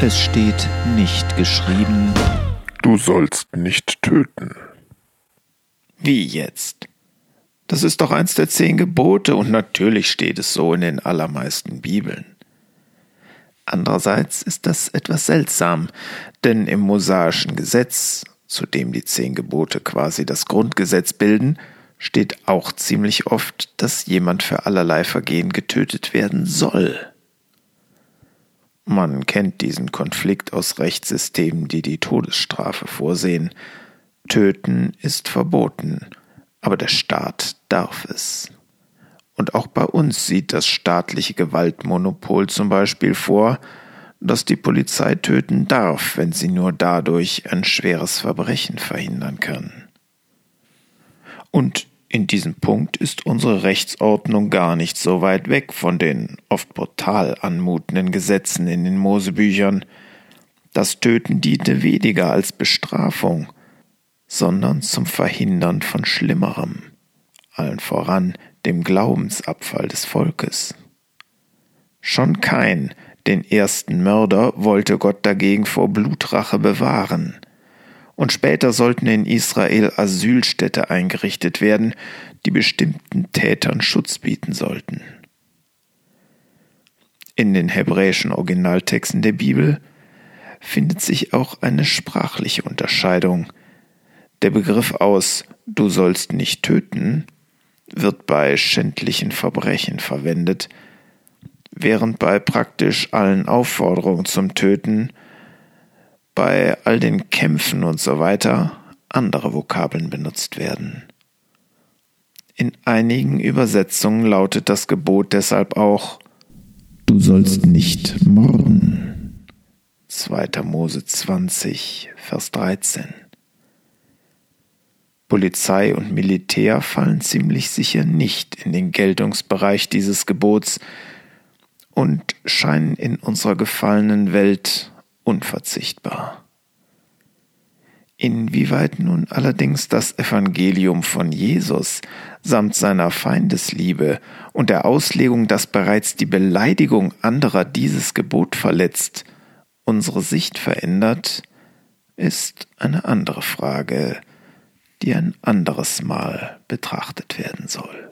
Es steht nicht geschrieben, Du sollst nicht töten. wie jetzt. Das ist doch eins der zehn Gebote und natürlich steht es so in den allermeisten Bibeln. Andererseits ist das etwas seltsam, denn im mosaischen Gesetz, zu dem die zehn Gebote quasi das Grundgesetz bilden, steht auch ziemlich oft, dass jemand für allerlei Vergehen getötet werden soll. Man kennt diesen Konflikt aus Rechtssystemen, die die Todesstrafe vorsehen. Töten ist verboten, aber der Staat darf es. Und auch bei uns sieht das staatliche Gewaltmonopol zum Beispiel vor, dass die Polizei töten darf, wenn sie nur dadurch ein schweres Verbrechen verhindern kann. Und in diesem Punkt ist unsere Rechtsordnung gar nicht so weit weg von den oft brutal anmutenden Gesetzen in den Mosebüchern. Das Töten diente weniger als Bestrafung, sondern zum Verhindern von Schlimmerem, allen voran dem Glaubensabfall des Volkes. Schon kein, den ersten Mörder, wollte Gott dagegen vor Blutrache bewahren. Und später sollten in Israel Asylstädte eingerichtet werden, die bestimmten Tätern Schutz bieten sollten. In den hebräischen Originaltexten der Bibel findet sich auch eine sprachliche Unterscheidung. Der Begriff aus Du sollst nicht töten wird bei schändlichen Verbrechen verwendet, während bei praktisch allen Aufforderungen zum Töten, bei all den Kämpfen und so weiter andere Vokabeln benutzt werden. In einigen Übersetzungen lautet das Gebot deshalb auch Du sollst nicht morden. 2. Mose 20, Vers 13. Polizei und Militär fallen ziemlich sicher nicht in den Geltungsbereich dieses Gebots und scheinen in unserer gefallenen Welt unverzichtbar. Inwieweit nun allerdings das Evangelium von Jesus samt seiner Feindesliebe und der Auslegung, dass bereits die Beleidigung anderer dieses Gebot verletzt, unsere Sicht verändert, ist eine andere Frage, die ein anderes Mal betrachtet werden soll.